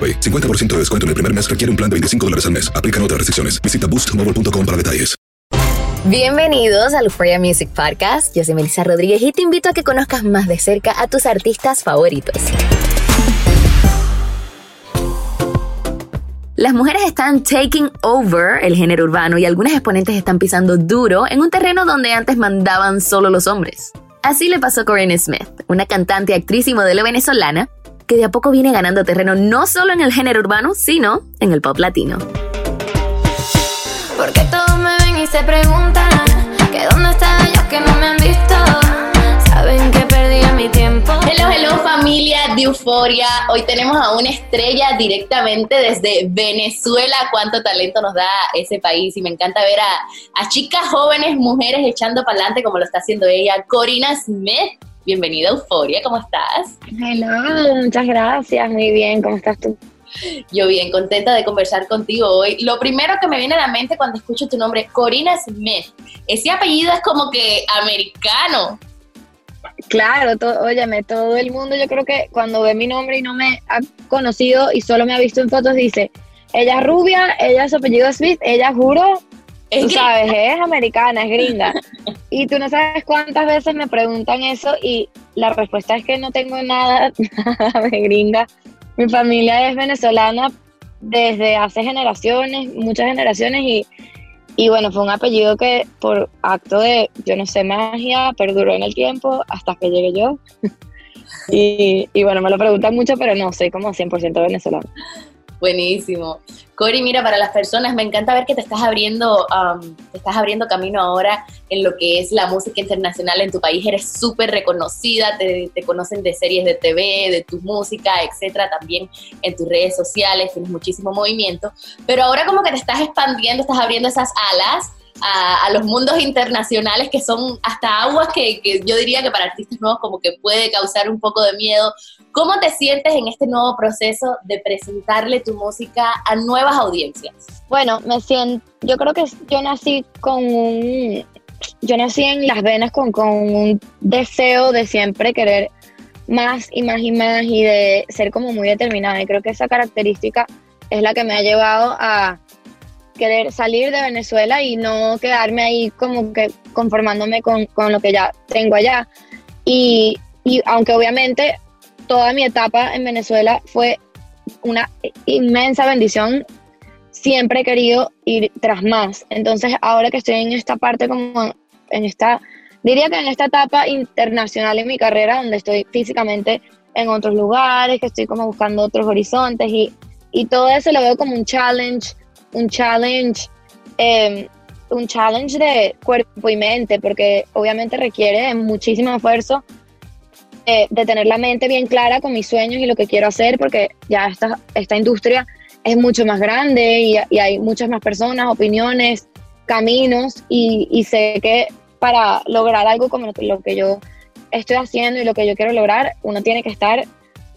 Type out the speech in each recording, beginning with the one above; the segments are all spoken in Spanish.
AroPay. 50% de descuento en el primer mes requiere un plan de 25 dólares al mes. Aplican otras restricciones. Visita boostmobile.com para detalles. Bienvenidos al Euphoria Music Podcast. Yo soy Melissa Rodríguez y te invito a que conozcas más de cerca a tus artistas favoritos. Las mujeres están taking over el género urbano y algunas exponentes están pisando duro en un terreno donde antes mandaban solo los hombres. Así le pasó a Corinne Smith, una cantante, actriz y modelo venezolana que de a poco viene ganando terreno no solo en el género urbano, sino en el pop latino. Porque todos me ven y se preguntan que dónde están ellos que no me han visto. Saben que perdí mi tiempo. Hello, hello familia de Euforia. Hoy tenemos a una estrella directamente desde Venezuela. Cuánto talento nos da ese país y me encanta ver a, a chicas jóvenes, mujeres echando para adelante como lo está haciendo ella, Corina Smith. Bienvenida a Euforia, ¿cómo estás? Hello, muchas gracias, muy bien, ¿cómo estás tú? Yo bien, contenta de conversar contigo hoy. Lo primero que me viene a la mente cuando escucho tu nombre, Corina Smith, ese apellido es como que americano. Claro, óyeme, todo el mundo yo creo que cuando ve mi nombre y no me ha conocido y solo me ha visto en fotos dice, ella es rubia, ella es apellido Smith, ella juro tú sabes, es americana, es gringa. Y tú no sabes cuántas veces me preguntan eso y la respuesta es que no tengo nada, de gringa. Mi familia es venezolana desde hace generaciones, muchas generaciones y, y bueno, fue un apellido que por acto de, yo no sé, magia, perduró en el tiempo hasta que llegué yo. y, y bueno, me lo preguntan mucho, pero no, soy como 100% venezolana. Buenísimo. Cori, mira, para las personas, me encanta ver que te estás abriendo, um, estás abriendo camino ahora en lo que es la música internacional en tu país. Eres súper reconocida, te, te, conocen de series de TV, de tu música, etcétera, también en tus redes sociales, tienes muchísimo movimiento. Pero ahora como que te estás expandiendo, estás abriendo esas alas a, los mundos internacionales que son hasta aguas que, yo diría que para artistas nuevos como que puede causar un poco de miedo. ¿Cómo te sientes en este nuevo proceso de presentarle tu música a nuevas audiencias? Bueno, me siento, yo creo que yo nací con un, yo nací en las venas con, con un deseo de siempre querer más y más y más y de ser como muy determinada. Y creo que esa característica es la que me ha llevado a querer salir de Venezuela y no quedarme ahí como que conformándome con, con lo que ya tengo allá. Y, y, aunque obviamente toda mi etapa en Venezuela fue una inmensa bendición, siempre he querido ir tras más. Entonces ahora que estoy en esta parte como en esta, diría que en esta etapa internacional en mi carrera, donde estoy físicamente en otros lugares, que estoy como buscando otros horizontes y, y todo eso lo veo como un challenge un challenge, em, un challenge de cuerpo y mente, porque obviamente requiere muchísimo esfuerzo eh, de tener la mente bien clara con mis sueños y lo que quiero hacer, porque ya esta, esta industria es mucho más grande y, y hay muchas más personas, opiniones, caminos y, y sé que para lograr algo como lo que, lo que yo estoy haciendo y lo que yo quiero lograr, uno tiene que estar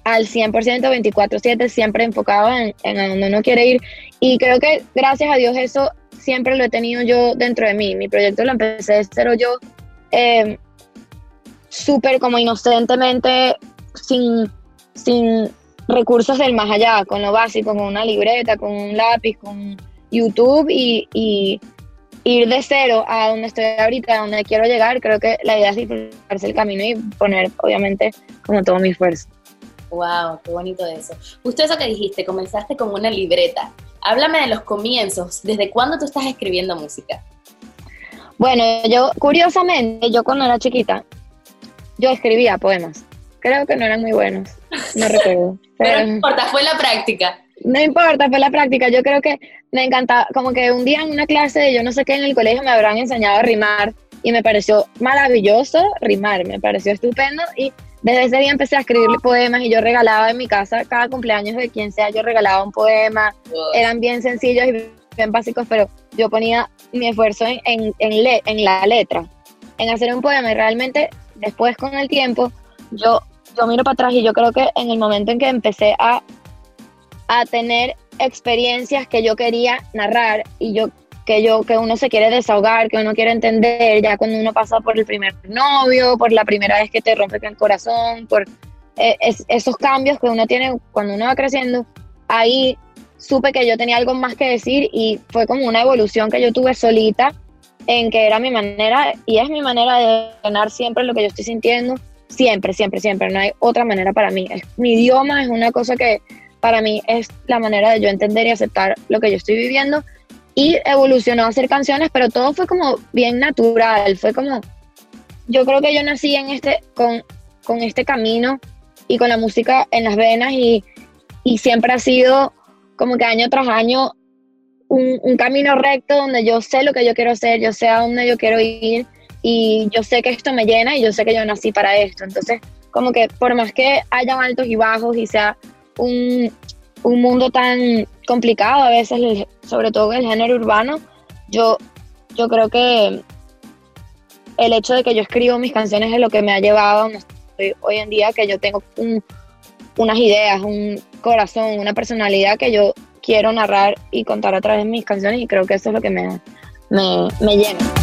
al 100%, 24/7, siempre enfocado en, en a donde uno quiere ir. Y creo que gracias a Dios eso siempre lo he tenido yo dentro de mí. Mi proyecto lo empecé de cero yo, eh, súper como inocentemente, sin, sin recursos del más allá, con lo básico, con una libreta, con un lápiz, con YouTube y, y ir de cero a donde estoy ahorita, a donde quiero llegar, creo que la idea es disfrutarse el camino y poner, obviamente, como todo mi esfuerzo. Wow, qué bonito eso. Justo eso que dijiste, comenzaste con una libreta. Háblame de los comienzos. ¿Desde cuándo tú estás escribiendo música? Bueno, yo, curiosamente, yo cuando era chiquita, yo escribía poemas. Creo que no eran muy buenos, no recuerdo. Pero no importa, fue la práctica. No importa, fue la práctica. Yo creo que me encantaba, como que un día en una clase de yo no sé qué en el colegio me habrán enseñado a rimar y me pareció maravilloso rimar, me pareció estupendo y desde ese día empecé a escribirle poemas y yo regalaba en mi casa cada cumpleaños de quien sea, yo regalaba un poema, eran bien sencillos y bien básicos, pero yo ponía mi esfuerzo en, en, en, le, en la letra, en hacer un poema. Y realmente después con el tiempo yo, yo miro para atrás y yo creo que en el momento en que empecé a, a tener experiencias que yo quería narrar y yo que yo que uno se quiere desahogar, que uno quiere entender, ya cuando uno pasa por el primer novio, por la primera vez que te rompe el corazón, por eh, es, esos cambios que uno tiene cuando uno va creciendo, ahí supe que yo tenía algo más que decir y fue como una evolución que yo tuve solita en que era mi manera y es mi manera de ganar siempre lo que yo estoy sintiendo, siempre, siempre, siempre, no hay otra manera para mí. Mi idioma es una cosa que para mí es la manera de yo entender y aceptar lo que yo estoy viviendo y evolucionó a hacer canciones, pero todo fue como bien natural, fue como, yo creo que yo nací en este, con, con este camino y con la música en las venas y, y siempre ha sido como que año tras año un, un, camino recto donde yo sé lo que yo quiero hacer, yo sé a dónde yo quiero ir y yo sé que esto me llena y yo sé que yo nací para esto. Entonces, como que por más que haya altos y bajos y sea un, un mundo tan complicado a veces, sobre todo en el género urbano, yo, yo creo que el hecho de que yo escribo mis canciones es lo que me ha llevado hoy en día, que yo tengo un, unas ideas, un corazón, una personalidad que yo quiero narrar y contar a través de mis canciones y creo que eso es lo que me, me, me llena.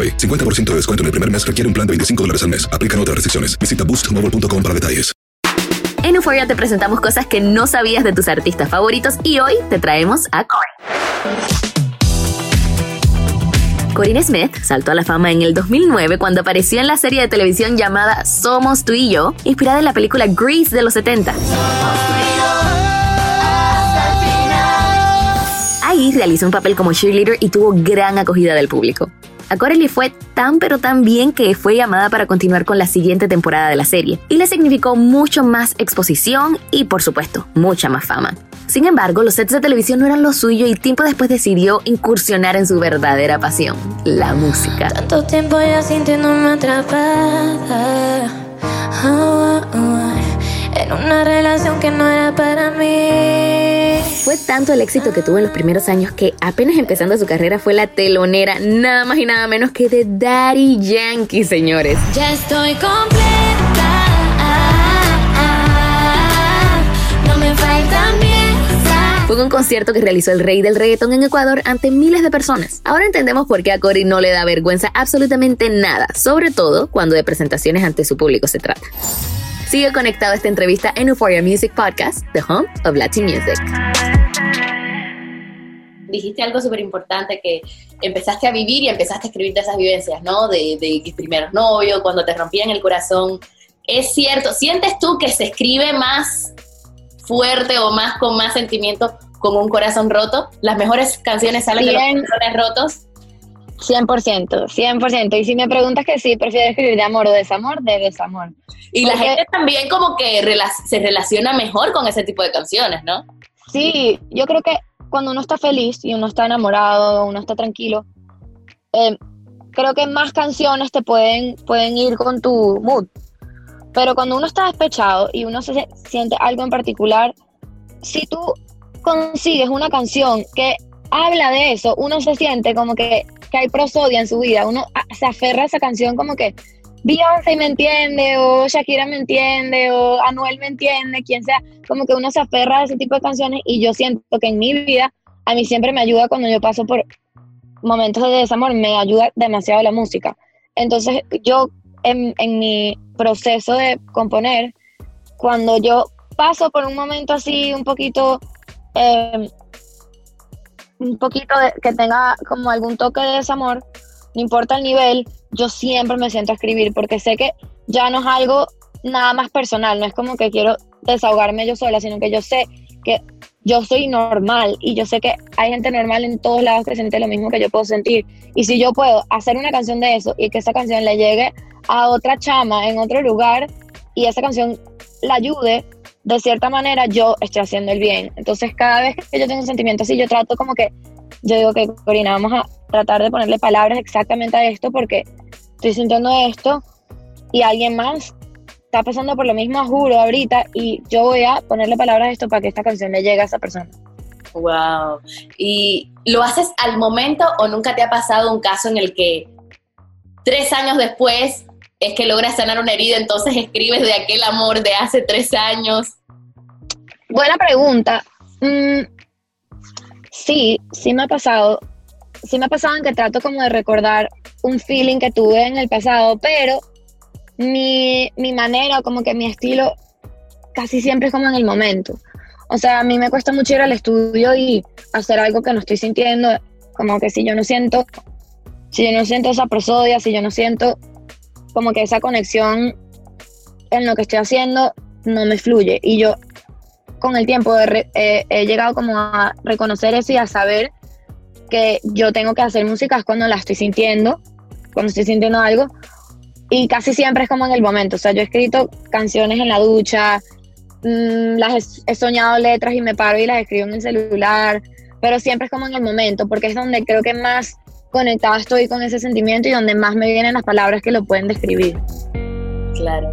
AroPay. 50% de descuento en el primer mes requiere un plan de 25 dólares al mes. Aplican otras restricciones. Visita boostmobile.com para detalles. En Euphoria te presentamos cosas que no sabías de tus artistas favoritos y hoy te traemos a Corinne. Corinne Smith saltó a la fama en el 2009 cuando apareció en la serie de televisión llamada Somos tú y yo, inspirada en la película Grease de los 70. MTV realizó un papel como cheerleader y tuvo gran acogida del público. A fue tan pero tan bien que fue llamada para continuar con la siguiente temporada de la serie y le significó mucho más exposición y por supuesto mucha más fama. Sin embargo, los sets de televisión no eran lo suyo y tiempo después decidió incursionar en su verdadera pasión, la música. Tanto tiempo ya sintiéndome atrapada. Ah, ah. en una relación que no era para mí. Fue tanto el éxito que tuvo en los primeros años que apenas empezando su carrera fue la telonera nada más y nada menos que de Daddy Yankee, señores. Ya estoy completa. No me. Fue un concierto que realizó el rey del reggaetón en Ecuador ante miles de personas. Ahora entendemos por qué a Cory no le da vergüenza absolutamente nada, sobre todo cuando de presentaciones ante su público se trata. Sigue conectado a esta entrevista en Euphoria Music Podcast, The Home of Latin Music. dijiste algo súper importante que empezaste a vivir y empezaste a escribir de esas vivencias, ¿no? De, de tus primeros novios, cuando te rompían el corazón. Es cierto, ¿sientes tú que se escribe más fuerte o más con más sentimiento con un corazón roto? ¿Las mejores canciones salen de los corazones rotos? 100%, 100%. Y si me preguntas que sí, prefiero escribir de amor o desamor, de desamor. Y la gente también como que se relaciona mejor con ese tipo de canciones, ¿no? Sí, yo creo que cuando uno está feliz y uno está enamorado, uno está tranquilo, eh, creo que más canciones te pueden, pueden ir con tu mood. Pero cuando uno está despechado y uno se siente algo en particular, si tú consigues una canción que habla de eso, uno se siente como que, que hay prosodia en su vida, uno a- se aferra a esa canción como que Beyoncé me entiende, o Shakira me entiende, o Anuel me entiende, quien sea, como que uno se aferra a ese tipo de canciones y yo siento que en mi vida a mí siempre me ayuda cuando yo paso por momentos de desamor, me ayuda demasiado la música. Entonces yo en, en mi proceso de componer, cuando yo paso por un momento así un poquito, eh, un poquito de, que tenga como algún toque de desamor, no importa el nivel, yo siempre me siento a escribir porque sé que ya no es algo nada más personal, no es como que quiero desahogarme yo sola, sino que yo sé que yo soy normal y yo sé que hay gente normal en todos lados que siente lo mismo que yo puedo sentir. Y si yo puedo hacer una canción de eso y que esa canción le llegue a otra chama en otro lugar y esa canción la ayude, de cierta manera yo estoy haciendo el bien. Entonces cada vez que yo tengo un sentimiento así, yo trato como que, yo digo que Corina, vamos a tratar de ponerle palabras exactamente a esto porque estoy sintiendo esto y alguien más está pasando por lo mismo, juro, ahorita, y yo voy a ponerle palabras a esto para que esta canción le llegue a esa persona. Wow. ¿Y lo haces al momento o nunca te ha pasado un caso en el que tres años después es que logras sanar una herida, entonces escribes de aquel amor de hace tres años? Buena pregunta. Mm, sí, sí me ha pasado. Sí me ha pasado en que trato como de recordar un feeling que tuve en el pasado, pero mi, mi manera, como que mi estilo, casi siempre es como en el momento. O sea, a mí me cuesta mucho ir al estudio y hacer algo que no estoy sintiendo, como que si yo no siento, si yo no siento esa prosodia, si yo no siento como que esa conexión en lo que estoy haciendo, no me fluye. Y yo con el tiempo he, llegado como a reconocer eso y a saber que yo tengo que hacer música cuando la estoy sintiendo, cuando estoy sintiendo algo. Y casi siempre es como en el momento. O sea, yo he escrito canciones en la ducha, mm, las he, he soñado letras y me paro y las escribo en el celular, pero siempre es como en el momento, porque es donde creo que más conectada estoy con ese sentimiento y donde más me vienen las palabras que lo pueden describir. Claro.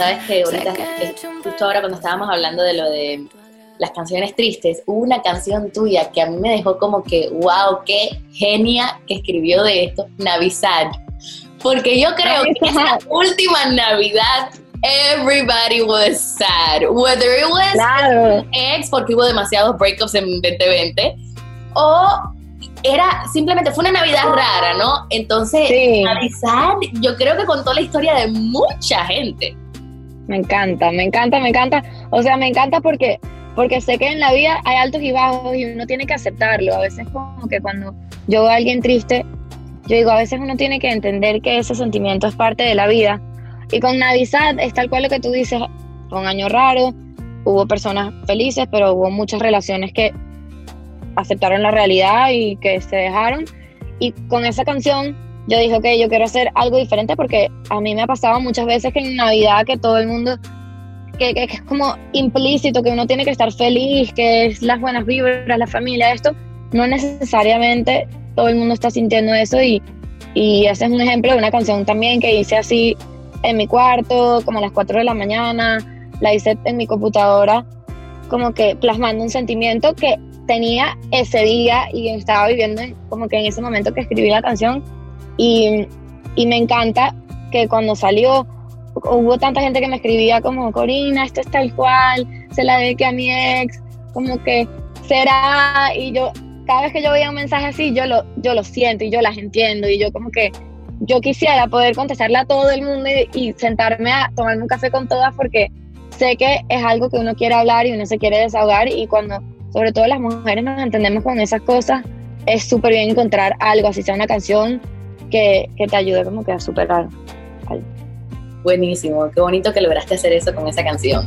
Sabes que ahorita, justo ahora cuando estábamos hablando de lo de las canciones tristes, hubo una canción tuya que a mí me dejó como que, wow, qué genia que escribió de esto, Navidad. Porque yo creo que esa última Navidad, everybody was sad. Whether it was Claro. ex, porque hubo demasiados breakups en 2020, o era simplemente, fue una Navidad rara, ¿no? Entonces, Sí. Navidad, yo creo que contó la historia de mucha gente. Me encanta, me encanta, me encanta. O sea, me encanta porque, porque sé que en la vida hay altos y bajos y uno tiene que aceptarlo. A veces como que cuando yo veo a alguien triste, yo digo, a veces uno tiene que entender que ese sentimiento es parte de la vida. Y con Navidad es tal cual lo que tú dices, fue un año raro, hubo personas felices, pero hubo muchas relaciones que aceptaron la realidad y que se dejaron. Y con esa canción yo dije, ok, yo quiero hacer algo diferente porque a mí me ha pasado muchas veces que en Navidad que todo el mundo, que, que- que es como implícito, que uno tiene que estar feliz, que es las buenas vibras, la familia, esto, no necesariamente todo el mundo está sintiendo eso y, y ese es un ejemplo de una canción también que hice así en mi cuarto, como a las 4 de la mañana, la hice en mi computadora, como que plasmando un sentimiento que tenía ese día y estaba viviendo en- como que en ese momento que escribí la canción y, y me encanta que cuando salió hubo tanta gente que me escribía como Corina, esto es tal cual, se la dediqué a mi ex, como que será y yo cada vez que yo veía un mensaje así yo lo yo lo siento y yo las entiendo y yo como que yo quisiera poder contestarle a todo el mundo y, y sentarme a tomarme un café con todas porque sé que es algo que uno quiere hablar y uno se quiere desahogar y cuando sobre todo las mujeres nos entendemos con esas cosas es súper bien encontrar algo, así sea una canción que, que te ayude como que a superar. Buenísimo, qué bonito que lograste hacer eso con esa canción.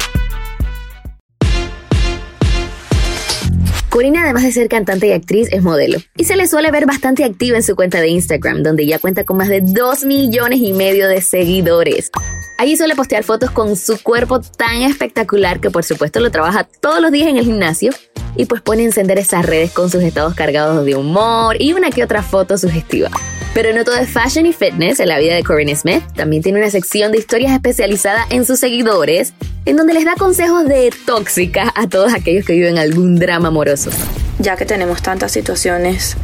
Corina, además de ser cantante y actriz, es modelo. Y se le suele ver bastante activa en su cuenta de Instagram, donde ya cuenta con más de 2 millones y medio de seguidores. Allí suele postear fotos con su cuerpo tan espectacular que por supuesto lo trabaja todos los días en el gimnasio y pues pone a encender esas redes con sus estados cargados de humor y una que otra foto sugestiva. Pero no todo es fashion y fitness en la vida de Corinne Smith. También tiene una sección de historias especializada en sus seguidores, en donde les da consejos de tóxica a todos aquellos que viven algún drama amoroso. Ya que tenemos tantas situaciones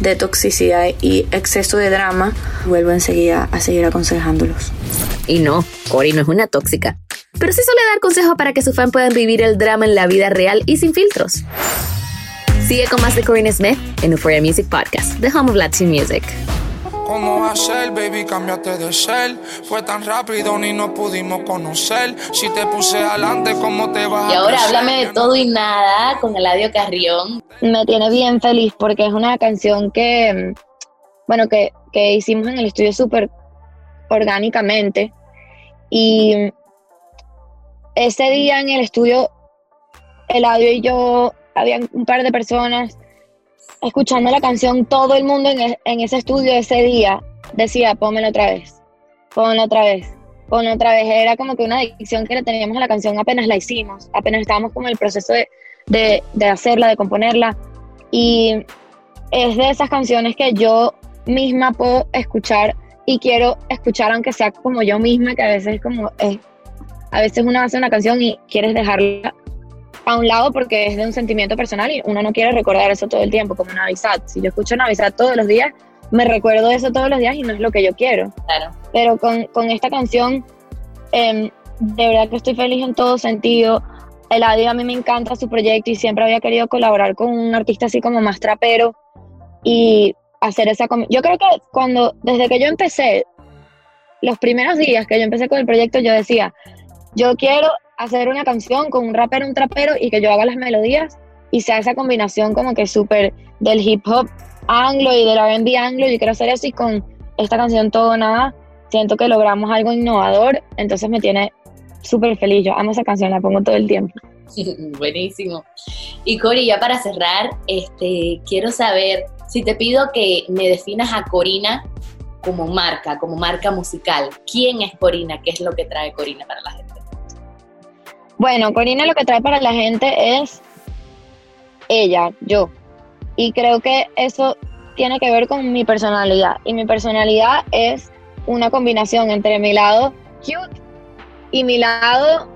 de toxicidad y exceso de drama, vuelvo enseguida a seguir aconsejándolos. Y no, Cory no es una tóxica, pero sí suele dar consejos para que sus fans puedan vivir el drama en la vida real y sin filtros. Sigue con más de Corinne Smith en Euphoria Music Podcast, The Home of Latin Music. ¿Cómo va a ser, baby? Cámbiate de ser. Fue tan rápido ni nos pudimos conocer. Si te puse adelante, ¿cómo te vas Y ahora háblame de todo y nada con Eladio Carrión. Me tiene bien feliz porque es una canción que, bueno, que, que hicimos en el estudio súper orgánicamente. Y ese día en el estudio, Eladio y yo, habían un par de personas escuchando la canción, todo el mundo en, en ese estudio ese día decía, pónmela otra vez, pónmela otra vez, pónmela otra vez. Era como que una adicción que le teníamos a la canción apenas la hicimos, apenas estábamos como en el proceso de, de, hacerla, de componerla. Y es de esas canciones que yo misma puedo escuchar y quiero escuchar aunque sea como yo misma, que a veces es como, es, a veces uno hace una canción y quieres dejarla a un lado porque es de un sentimiento personal y uno no quiere recordar eso todo el tiempo, como Navidad. Si yo escucho Navidad todos los días, me recuerdo eso todos los días y no es lo que yo quiero. Claro. Pero con, con esta canción, eh, de verdad que estoy feliz en todo sentido. Eladio a mí me encanta su proyecto y siempre había querido colaborar con un artista así como más trapero y hacer esa... Yo creo que cuando, desde que yo empecé, los primeros días que yo empecé con el proyecto, yo decía, yo quiero hacer una canción con un rapero, un trapero y que yo haga las melodías y sea esa combinación como que súper del hip hop anglo y del R&B anglo. Yo quiero hacer eso y con esta canción Todo Nada siento que logramos algo innovador, entonces me tiene súper feliz. Yo amo esa canción, la pongo todo el tiempo. Buenísimo. Y Cori, ya para cerrar, este, quiero saber si te pido que me definas a Corina como marca, como marca musical. ¿Quién es Corina? ¿Qué es lo que trae Corina para la gente? Bueno, Corina lo que trae para la gente es ella, yo. Y creo que eso tiene que ver con mi personalidad. Y mi personalidad es una combinación entre mi lado cute y mi lado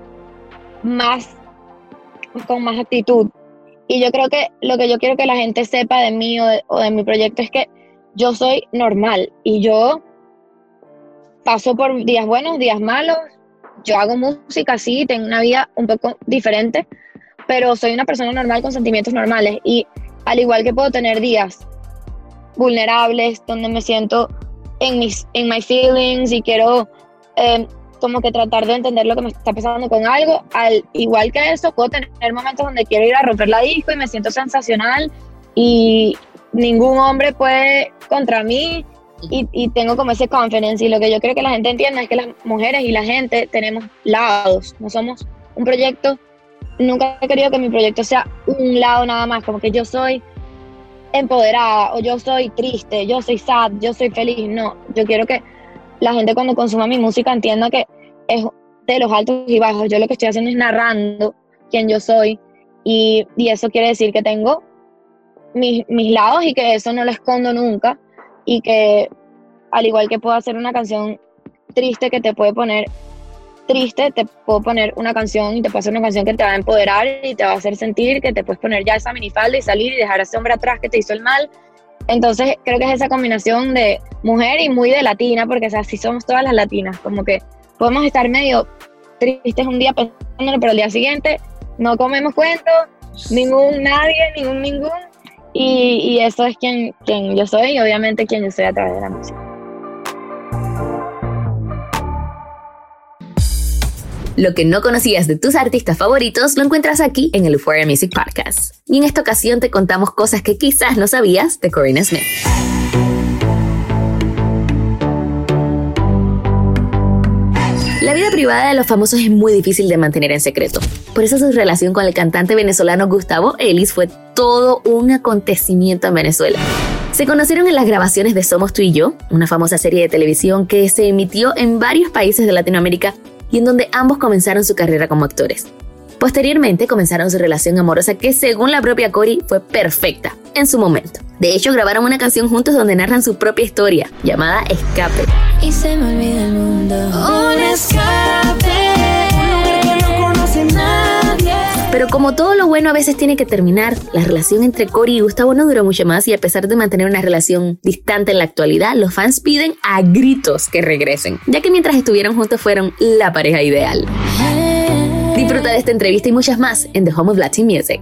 más con más actitud. Y yo creo que lo que yo quiero que la gente sepa de mí o de, o de mi proyecto es que yo soy normal y yo paso por días buenos, días malos, yo hago música, sí, tengo una vida un poco diferente, pero soy una persona normal con sentimientos normales y al igual que puedo tener días vulnerables donde me siento en mis en my feelings y quiero eh, como que tratar de entender lo que me está pasando con algo, al igual que eso puedo tener momentos donde quiero ir a romper la disco y me siento sensacional y ningún hombre puede contra mí y, tengo como ese confidence y lo que yo creo que la gente entienda es que las mujeres y la gente tenemos lados, no somos un proyecto, nunca he querido que mi proyecto sea un lado nada más, como que yo soy empoderada o yo soy triste, yo soy sad, yo soy feliz, no, yo quiero que la gente cuando consuma mi música entienda que es de los altos y bajos, yo lo que estoy haciendo es narrando quién yo soy y, y eso quiere decir que tengo mis, mis lados y que eso no lo escondo nunca y que al igual que puedo hacer una canción triste que te puede poner triste, te puedo poner una canción y te puedo hacer una canción que te va a empoderar y te va a hacer sentir que te puedes poner ya esa minifalda y salir y dejar a ese hombre atrás que te hizo el mal. Entonces creo que es esa combinación de mujer y muy de latina, porque así somos todas las latinas, como que podemos estar medio tristes un día pensándolo, pero el día siguiente no comemos cuentos, ningún nadie, ningún ningún, y, eso es quien, quien yo soy y obviamente quien yo soy a través de la música. Lo que no conocías de tus artistas favoritos lo encuentras aquí en el Euphoria Music Podcast. Y en esta ocasión te contamos cosas que quizás no sabías de Corinne Smith. La vida vida privada de los famosos es muy difícil de mantener en secreto. Por eso su relación con el cantante venezolano Gustavo Ellis fue todo un acontecimiento en Venezuela. Se conocieron en las grabaciones de Somos tú y yo, una famosa serie de televisión que se emitió en varios países de Latinoamérica y en donde ambos comenzaron su carrera como actores. Posteriormente comenzaron su relación amorosa que según la propia Cory fue perfecta en su momento. De hecho, grabaron una canción juntos donde narran su propia historia, llamada Escape. Y se me olvida el mundo. Un escape. Pero como todo lo bueno a veces tiene que terminar, la relación entre Cory y Gustavo no duró mucho más y a pesar de mantener una relación distante en la actualidad, los fans piden a gritos que regresen, ya que mientras estuvieron juntos fueron la pareja ideal. Disfruta de esta entrevista y muchas más en The Home of Latin Music.